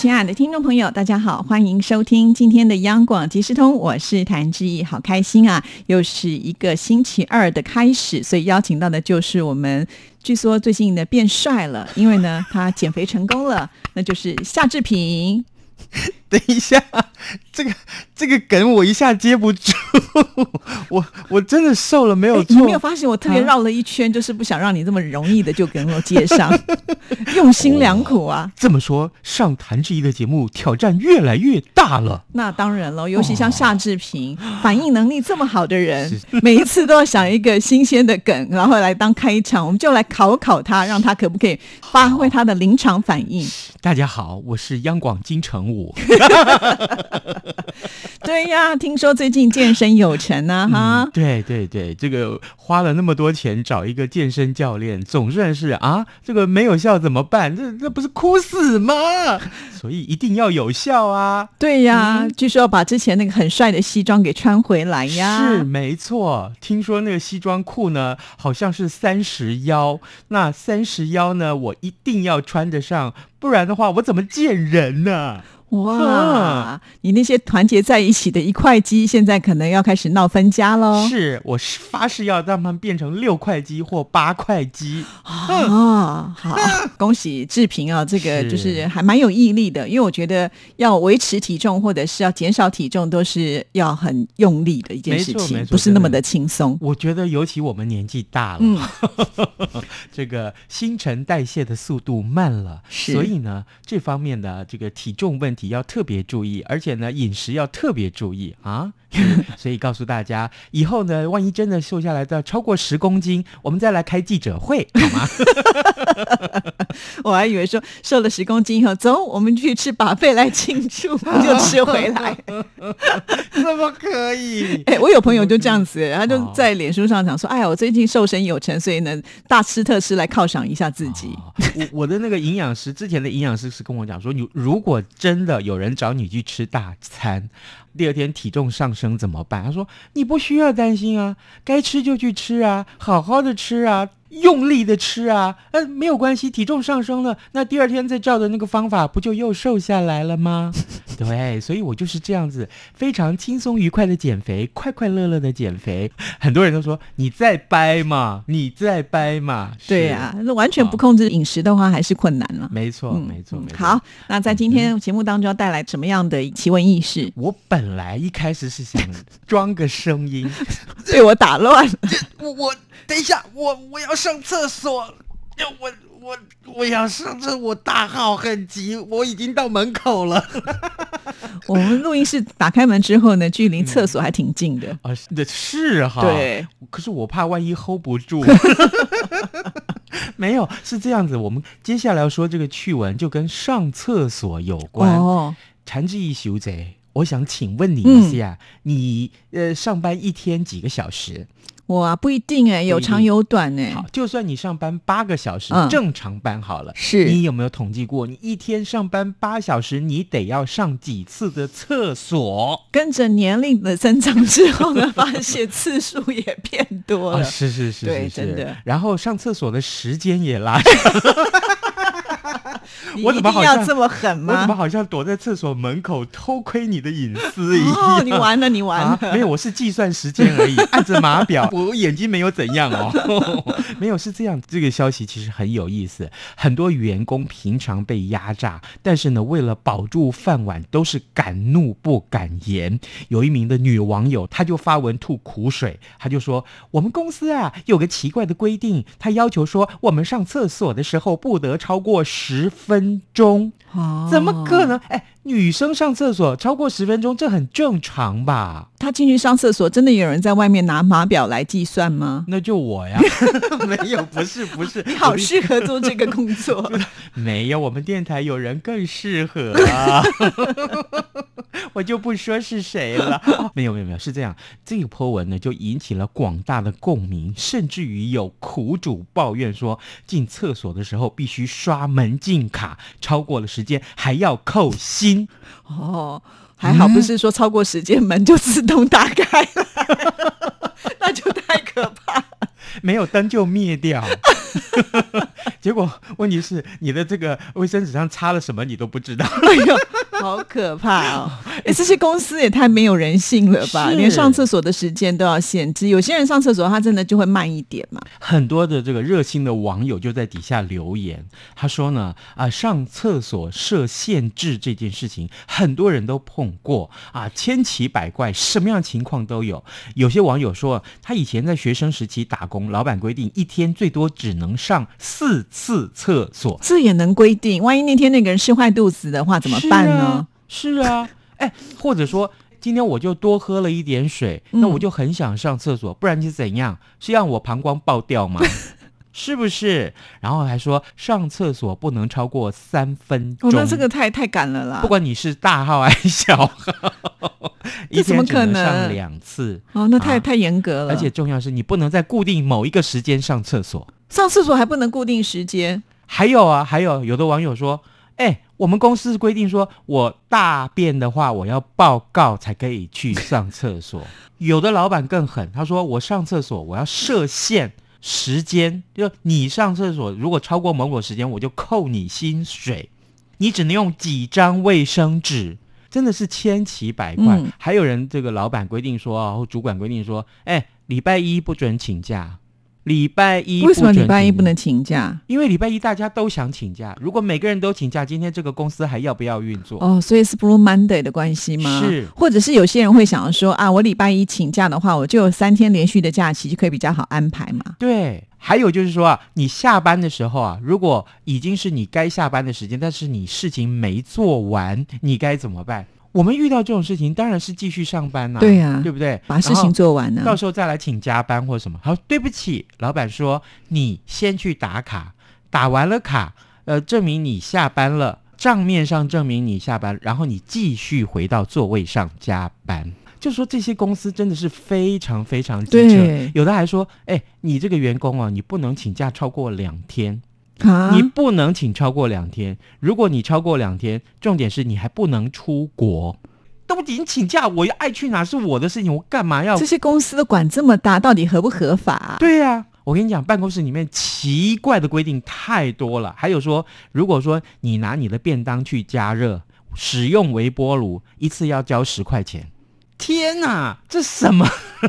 亲爱的听众朋友，大家好，欢迎收听今天的央广即时通，我是谭志毅，好开心啊！又是一个星期二的开始，所以邀请到的就是我们，据说最近呢变帅了，因为呢他减肥成功了，那就是夏志平。等一下，这个梗我一下接不住，我我真的瘦了没有错？你没有发现我特别绕了一圈，就是不想让你这么容易的就跟我接上，用心良苦啊！这么说，上谭志怡的节目挑战越来越大了。那当然了，尤其像夏志平，反应能力这么好的人，每一次都要想一个新鲜的梗，然后来当开场，我们就来考考他，让他可不可以发挥他的临场反应。大家好，我是央广金城武。对呀，听说最近健身有成呢，哈。对对对，这个花了那么多钱找一个健身教练，总算是啊，这个没有效怎么办？这这不是哭死吗？所以一定要有效啊！对呀，据说要把之前那个很帅的西装给穿回来呀。是没错，听说那个西装裤呢，好像是三十腰，那三十腰呢，我一定要穿得上，不然的话，我怎么见人呢？哇！你那些团结在一起的一块鸡，现在可能要开始闹分家喽。是我是发誓要让他们变成六块鸡或八块鸡啊！好，恭喜志平啊！这个就是还蛮有毅力的，因为我觉得要维持体重或者是要减少体重，都是要很用力的一件事情，不是那么的轻松。我觉得尤其我们年纪大了，这个新陈代谢的速度慢了，所以呢，这方面的这个体重问题。要特别注意，而且呢，饮食要特别注意啊！所以告诉大家，以后呢，万一真的瘦下来到超过十公斤，我们再来开记者会，好吗？我还以为说瘦了十公斤以后，走，我们去吃把费来庆祝，就吃回来，怎么可以？哎，我有朋友就这样子，然后就在脸书上讲说：“哎呀，我最近瘦身有成，所以呢，大吃特吃来犒赏一下自己。”我我的那个营养师之前的营养师是跟我讲说：“你如果真的有人找你去吃大餐。”第二天体重上升怎么办？他说：“你不需要担心啊，该吃就去吃啊，好好的吃啊。”用力的吃啊，呃，没有关系，体重上升了，那第二天再照的那个方法，不就又瘦下来了吗？对，所以我就是这样子，非常轻松愉快的减肥，快快乐乐的减肥。很多人都说你在掰嘛，你在掰嘛。对呀，那完全不控制饮食的话，还是困难了。没错，没错，没错。好，那在今天节目当中要带来什么样的奇闻异事？我本来一开始是想装个声音，被我打乱了。我我。等一下，我我要上厕所，我我我要上厕，我大号很急，我已经到门口了。我们录音室打开门之后呢，距离厕所还挺近的 啊，是哈。对，可是我怕万一 hold 不住。没有，是这样子。我们接下来要说这个趣闻，就跟上厕所有关。哦，禅之一修贼，我想请问你一下，你呃上班一天几个小时？哇，不一定哎，有长有短哎。好，就算你上班八个小时，正常班好了，是你有没有统计过，你一天上班八小时，你得要上几次的厕所？跟着年龄的增长之后呢，发现次数也变多了。是是是，对，真的。然后上厕所的时间也拉长。我怎么好像这么狠吗？我怎么好像躲在厕所门口偷窥你的隐私一样？你完了，你完了！没有，我是计算时间而已，按着码表。我眼睛没有怎样哦，没有是这样。这个消息其实很有意思，很多员工平常被压榨，但是呢，为了保住饭碗，都是敢怒不敢言。有一名的女网友，她就发文吐苦水，她就说：“我们公司啊，有个奇怪的规定，她要求说，我们上厕所的时候不得超过十分钟。”怎么可能？哎，女生上厕所超过十分钟，这很正常吧？她进去上厕所，真的有人在外面拿码表来计算吗？那就我呀，没有，不是，不是，你好适合做这个工作。没有，我们电台有人更适合啊，我就不说是谁了。没有，没有，没有，是这样，这个 po 文呢就引起了广大的共鸣，甚至于有苦主抱怨说，进厕所的时候必须刷门禁卡，超过了时间还要扣薪。哦，还好不是说超过时间门就自动打开了，那就太可怕。没有灯就灭掉，结果问题是你的这个卫生纸上擦了什么你都不知道。哎呦，好可怕哦！哎，这些公司也太没有人性了吧？连上厕所的时间都要限制，有些人上厕所他真的就会慢一点嘛。很多的这个热心的网友就在底下留言，他说呢啊，上厕所设限制这件事情，很多人都碰过啊，千奇百怪，什么样情况都有。有些网友说，他以前在学生时期打工，老板规定一天最多只能上四次厕所，这也能规定？万一那天那个人吃坏肚子的话，怎么办呢？是啊，哎，或者说今天我就多喝了一点水，那我就很想上厕所，不然是怎样？是让我膀胱爆掉吗？是不是？然后还说上厕所不能超过三分钟，那这个太太赶了啦！不管你是大号还是小号，这怎么可能上两次？哦，那太太严格了。而且重要是你不能在固定某一个时间上厕所，上厕所还不能固定时间。还有啊，还有有的网友说，哎。我们公司规定说，我大便的话，我要报告才可以去上厕所。有的老板更狠，他说我上厕所我要设限时间，就你上厕所如果超过某某时间，我就扣你薪水。你只能用几张卫生纸，真的是千奇百怪。还有人这个老板规定说啊，或主管规定说，哎，礼拜一不准请假。礼拜一为什么礼拜一不能请假？因为礼拜一大家都想请假。如果每个人都请假，今天这个公司还要不要运作？哦，所以是 Blue Monday 的关系吗？是，或者是有些人会想要说啊，我礼拜一请假的话，我就有三天连续的假期，就可以比较好安排嘛。对，还有就是说啊，你下班的时候啊，如果已经是你该下班的时间，但是你事情没做完，你该怎么办？我们遇到这种事情，当然是继续上班呐，对呀，对不对？把事情做完呢，到时候再来请加班或什么。好，对不起，老板说你先去打卡，打完了卡，呃，证明你下班了，账面上证明你下班，然后你继续回到座位上加班。就说这些公司真的是非常非常机车，有的还说，哎，你这个员工啊，你不能请假超过两天。你不能请超过两天。如果你超过两天，重点是你还不能出国。都已经请假，我爱去哪是我的事情，我干嘛要？这些公司的管这么大，到底合不合法？对呀，我跟你讲，办公室里面奇怪的规定太多了。还有说，如果说你拿你的便当去加热，使用微波炉，一次要交十块钱。天哪，这什么？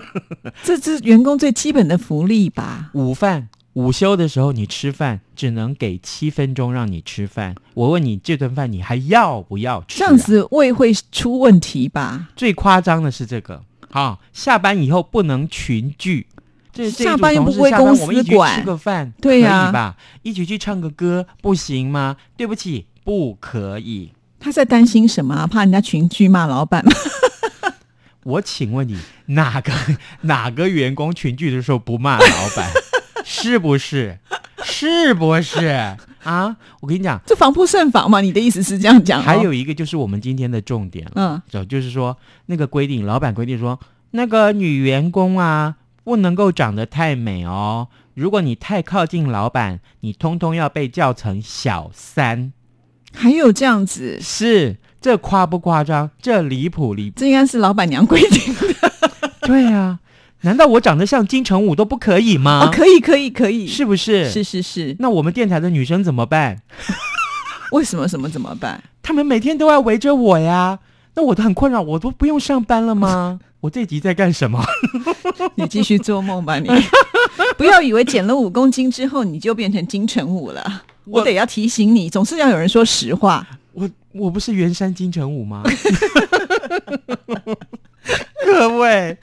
这是员工最基本的福利吧？午饭。午休的时候，你吃饭只能给七分钟让你吃饭。我问你，这顿饭你还要不要吃？这样子胃会出问题吧？最夸张的是这个，好，下班以后不能群聚。这下班又不归公司管，吃个饭对呀吧？一起去唱个歌不行吗？对不起，不可以。他在担心什么？怕人家群聚骂老板吗？我请问你，哪个哪个员工群聚的时候不骂老板？是不是？是不是啊？我跟你讲，这防不胜防嘛。你的意思是这样讲？还有一个就是我们今天的重点了，嗯，就是说那个规定，老板规定说，那个女员工啊，不能够长得太美哦。如果你太靠近老板，你通通要被叫成小三。还有这样子？是这夸不夸张？这离谱离？这应该是老板娘规定的。对呀。难道我长得像金城武都不可以吗？可以，可以，可以，是不是？是是是。那我们电台的女生怎么办？为什么？什么怎么办？他们每天都要围着我呀，那我都很困扰，我都不用上班了吗？我这集在干什么？你继续做梦吧，你不要以为减了五公斤之后你就变成金城武了。我得要提醒你，总是要有人说实话。我我不是圆山金城武吗？各位，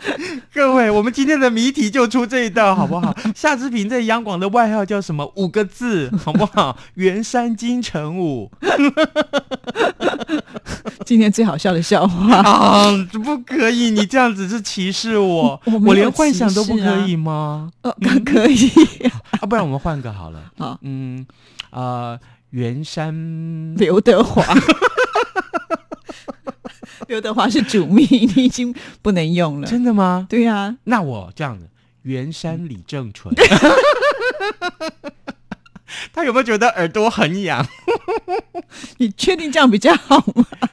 我们今天的谜题就出这一道，好不好？夏志平在央广的外号叫什么？五个字，好不好？圆山金城武今天最好笑的笑话，啊，不可以，你这样子是歧视我，我连幻想都不可以吗？哦，可可以，啊，不然我们换个好了，好，嗯，呃，圆山刘德华。刘德华是主秘，你已经不能用了。真的吗？对呀、那我这样子，袁山李正淳，他有没有觉得耳朵很痒？你确定这样比较好吗？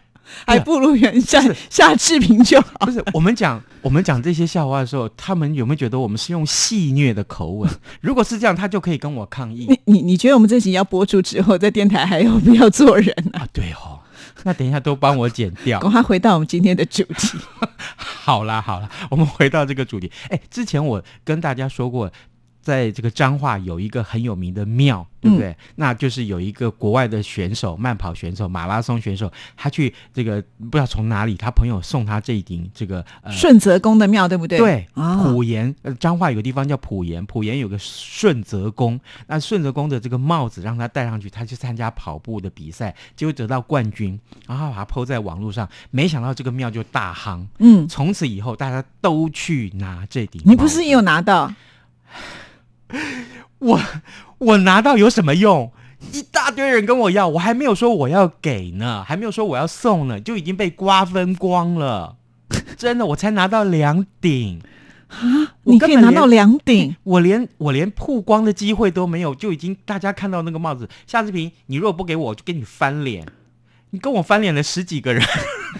还不如原山是夏志平就好。不是，我们讲我们讲这些笑话的时候，他们有没有觉得我们是用戏谑的口吻？如果是这样，他就可以跟我抗议你你你觉得我们这集要播出之后，在电台还有必要做人啊？啊。对哦，那等一下都帮我剪掉。赶快回到我们今天的主题。好啦好啦，我们回到这个主题。哎，之前我跟大家说过。在这个彰化有一个很有名的庙，对不对？那就是有一个国外的选手，慢跑选手、马拉松选手，他去这个不知道从哪里，他朋友送他这一顶这个呃顺泽宫的庙对不对？对，啊，普盐，呃，彰化有个地方叫普盐，普盐有个顺泽宫，那顺泽宫的这个帽子让他戴上去，他去参加跑步的比赛，结果得到冠军，然后把它 PO 在网络上，没想到这个庙就大夯，嗯，从此以后大家都去拿这顶。你不是也有拿到？我我拿到有什么用？一大堆人跟我要，我还没有说我要给呢，还没有说我要送呢，就已经被瓜分光了。真的，我才拿到两顶。啊你可以拿到两顶，我连我连曝光的机会都没有，就已经大家看到那个帽子。夏志平，你如果不给我，我就跟你翻脸。你跟我翻脸了十几个人，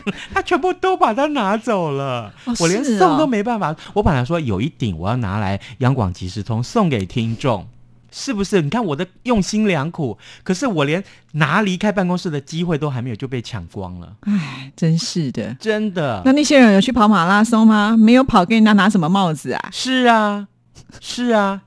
他全部都把它拿走了，哦我连送都没办法。我本来说有一顶我要拿来央广即时通送给听众，是不是？你看我的用心良苦，可是我连拿离开办公室的机会都还没有，就被抢光了，唉，真是的。真的那。那些人有去跑马拉松吗？没有跑，给人家拿什么帽子啊？是啊，是啊，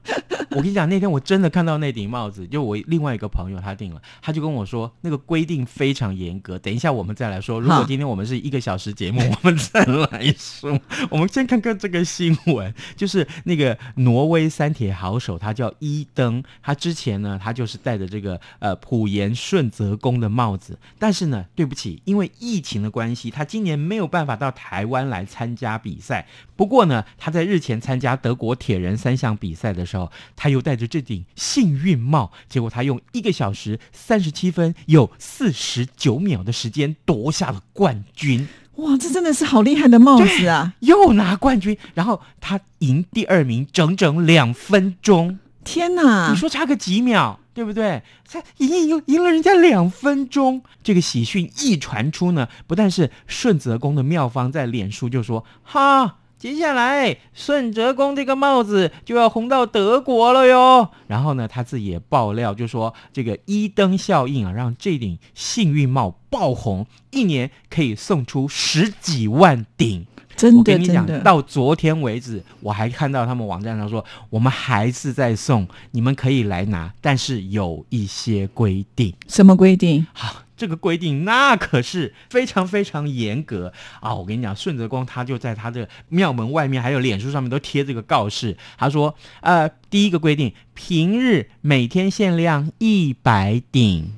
我跟你讲，那天我真的看到那顶帽子，就我另外一个朋友他订了，他就跟我说那个规定非常严格。等一下我们再来说，如果今天我们是一个小时节目，我们再来说。我们先看看这个新闻，就是那个挪威三铁好手，他叫伊登，他之前呢，他就是戴着这个呃普盐顺泽宫的帽子，但是呢，对不起，因为疫情的关系，他今年没有办法到台湾来参加比赛。不过呢，他在日前参加德国铁人三项比赛的时候，他又戴着这顶幸运帽，结果他用一个小时三十七分有四十九秒的时间夺下了冠军。哇，这真的是好厉害的帽子啊！又拿冠军，然后他赢第二名整整两分钟，天哪你！说差个几秒，对不对？才赢赢赢了人家两分钟，这个喜讯一传出呢，不但是顺泽宫的妙方在脸书就说哈。接下来，顺泽公这个帽子就要红到德国了哟。然后呢，他自己也爆料，就说这个一灯效应啊，让这顶幸运帽爆红，一年可以送出十几万顶。真的我跟你讲，到昨天为止，我还看到他们网站上说，我们还是在送，你们可以来拿，但是有一些规定。什么规定？好，这个规定那可是非常非常严格啊！我跟你讲，顺泽光他就在他的庙门外面，还有脸书上面都贴这个告示，他说，呃，第一个规定，平日每天限量一百顶，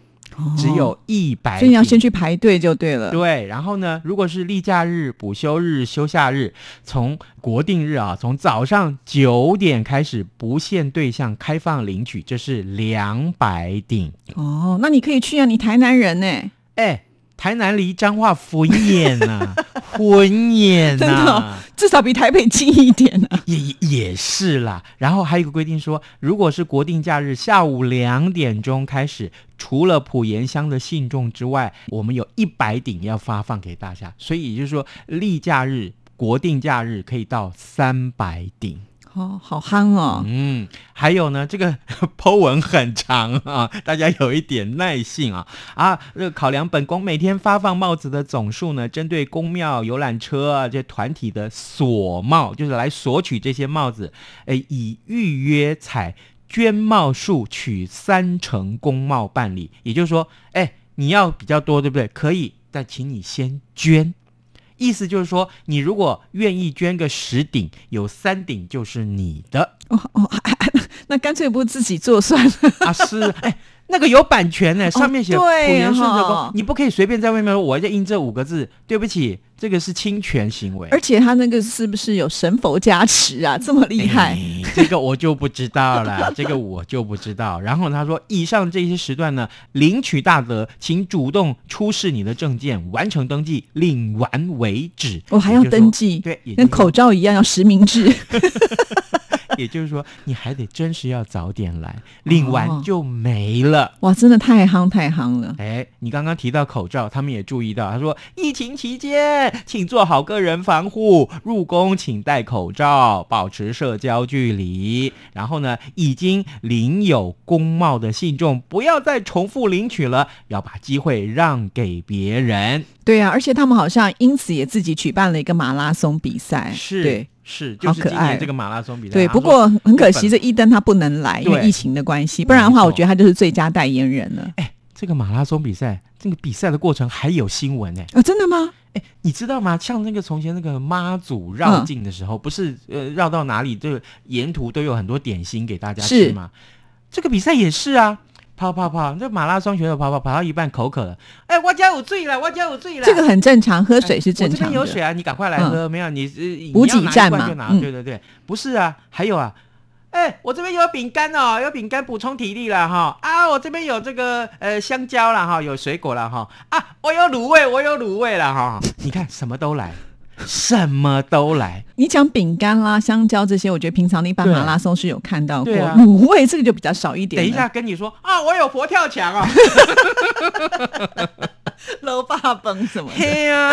只有一百、哦所以你要先去排队就对了。对，然后呢，如果是例假日、补休日、休假日，从国定日啊，从早上九点开始，不限对象开放领取，这是两百顶。哦，那你可以去啊，你台南人呢？哎，台南离彰化混眼呐、混眼真的呐、哦至少比台北近一点啊。也也也是啦。然后还有一个规定说，如果是国定假日下午两点钟开始，除了普盐乡的信众之外，我们有一百顶要发放给大家。所以也就是说，例假日、国定假日可以到三百顶。哦，好憨哦。嗯，还有呢，这个 Po 文很长啊，大家有一点耐性啊啊！这个考量本宫每天发放帽子的总数呢，针对公庙、游览车啊这团体的索帽，就是来索取这些帽子，哎，以预约采捐帽数取三成公帽办理。也就是说，哎，你要比较多，对不对？可以，但请你先捐。意思就是说，你如果愿意捐个十顶，有三顶就是你的哦哦，那干脆不自己做算了。啊。是，哎，那个有版权呢，上面写“哦对普元顺德哈宫”，你不可以随便在外面说我要印这五个字。对不起，这个是侵权行为。而且他那个是不是有神佛加持啊？这么厉害？哎这个我就不知道了，这个我就不知道。然后他说，以上这些时段呢，领取大德，请主动出示你的证件，完成登记，领完为止。我、还要登记，对，跟口罩一样要实名制。也就是说，你还得真是要早点来，领哦完就没了。哇，真的太夯太夯了。哎，你刚刚提到口罩，他们也注意到，他说疫情期间，请做好个人防护，入宫请戴口罩，保持社交距离。然后呢，已经领有公帽的信众，不要再重复领取了，要把机会让给别人。对啊，而且他们好像因此也自己举办了一个马拉松比赛。是，对是，就是好可爱今年这个马拉松比赛。对，不过很可惜，这一登他不能来，因为疫情的关系。不然的话，我觉得他就是最佳代言人了。哎，这个马拉松比赛，这个比赛的过程还有新闻哎。哦，真的吗？哎，你知道吗？像那个从前那个妈祖绕境的时候，不是呃绕到哪里，就沿途都有很多点心给大家吃吗？这个比赛也是啊，跑跑跑，这马拉松选手跑跑跑到一半口渴了，哎，我家有醉了，我家有醉了。这个很正常，喝水是正我这。边有水啊，你赶快来喝。没有你呃补给站嘛对对对，不是啊，还有啊。哎，我这边有饼干哦，有饼干补充体力了哈。啊，我这边有这个呃香蕉了哈，有水果了哈。啊，我有卤味，我有卤味了哈。你看什么都来，什么都来。你讲饼干啦、香蕉这些，我觉得平常的一般马拉松是有看到过。对啊卤味这个就比较少一点。等一下，跟你说啊，我有佛跳墙哦。楼霸崩什么的。嘿呀、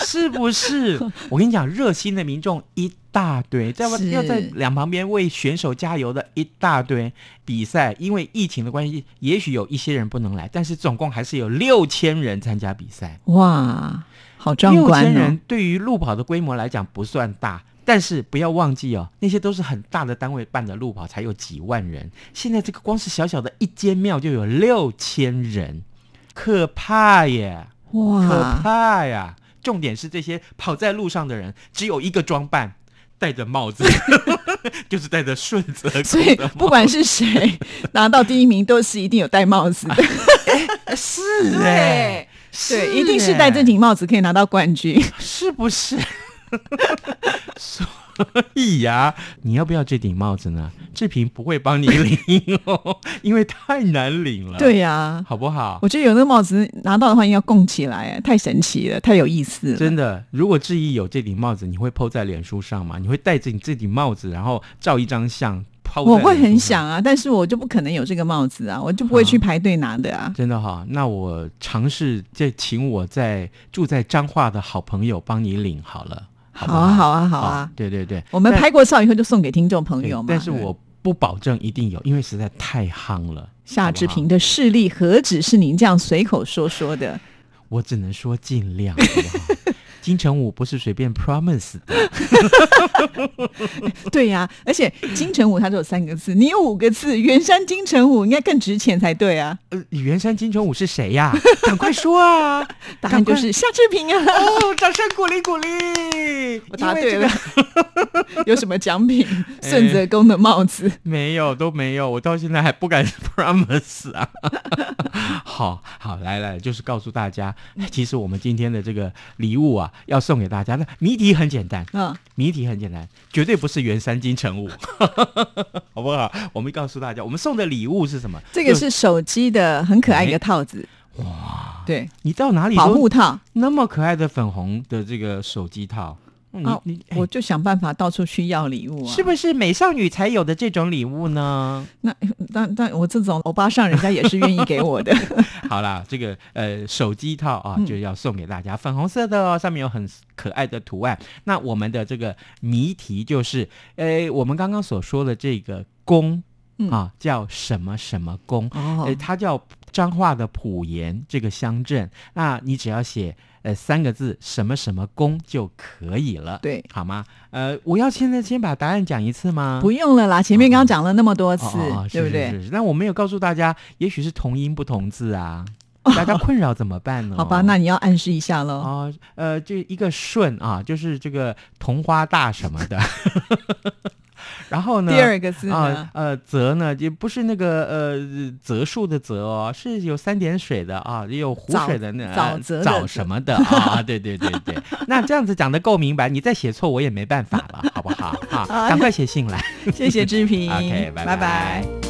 是不是？我跟你讲，热心的民众一大堆，在是要在两旁边为选手加油的一大堆。比赛因为疫情的关系，也许有一些人不能来，但是总共还是有六千人参加比赛。哇，好壮六观哦千人！对于路跑的规模来讲不算大。但是不要忘记哦，那些都是很大的单位办的路跑，才有几万人。现在这个光是小小的一间庙就有六千人，可怕耶！哇可，怕呀！重点是这些跑在路上的人只有一个装扮，戴着帽子，就是戴着顺泽所以不管是谁拿到第一名，都是一定有戴帽子的。是 哎，对，一定是戴这哎顶帽子可以拿到冠军。是不是？所以呀、你要不要这顶帽子呢？志平不会帮你领哦，因为太难领了。，对呀、好不好？我觉得有那个帽子拿到的话，应该要供起来，太神奇了，太有意思了。真的，如果志毅有这顶帽子，你会 PO 在脸书上吗？你会戴着你这顶帽子，然后照一张相抛？我会很。想啊，但是我就不可能有这个帽子啊，我就不会去排队拿的啊。真的哈，那我尝试再请我在住在彰化的好朋友帮你领好了，好啊，好啊，好啊。对对对，我们拍过照以后就送给听众朋友嘛。但是我不保证一定有，因为实在太夯了。夏志平的视力何止是您这样随口说说的？我只能说尽量，好不好？金城武不是随便 promise 的，对呀、而且金城武他只有三个字，你有五个字，圆山金城武应该更值钱才对啊。呃，圆山金城武是谁呀？赶快说啊！答案就是夏志平啊。哦，掌声鼓励鼓励！我答对了，有什么奖品？哎顺泽宫的帽子。没有，都没有，我到现在还不敢 promise 啊。好好，来来，就是告诉大家，哎其实我们今天的这个礼物啊，要送给大家。那谜题很简单，嗯，谜题很简单，绝对不是原三金城武，好不好？我们告诉大家，我们送的礼物是什么？这个是手机的很可爱一个套子。哇，对，你到哪里保都护套。那么可爱的粉红的这个手机套，嗯啊你我就想办法到处去要礼物啊。是不是美少女才有的这种礼物呢？那那那我这种欧巴上，人家也是愿意给我的。好啦，这个呃手机套啊，嗯就要送给大家，粉红色的哦，上面有很可爱的图案。那我们的这个谜题就是，呃，我们刚刚所说的这个宫、嗯啊，叫什么什么宫？哦呃，它叫彰化的普盐这个乡镇。那你只要写呃三个字什么什么宫就可以了，对，好吗？呃，我要现在先把答案讲一次吗？不用了啦，前面刚刚讲了那么多次，哦哦哦对不对？是是是是那我没有告诉大家，也许是同音不同字啊。大家困扰怎么办呢？好吧，那你要暗示一下喽。哦，呃，就一个顺啊，就是这个同花大什么的。然后呢？第二个字啊？呃，泽呢，就不是那个呃泽树的泽哦，是有三点水的啊，也有湖水的那呃沼泽沼什么的啊，对对对对。那这样子讲的够明白，你再写错我也没办法了，好不好？啊，赶快写信来。谢谢志平 OK，拜拜拜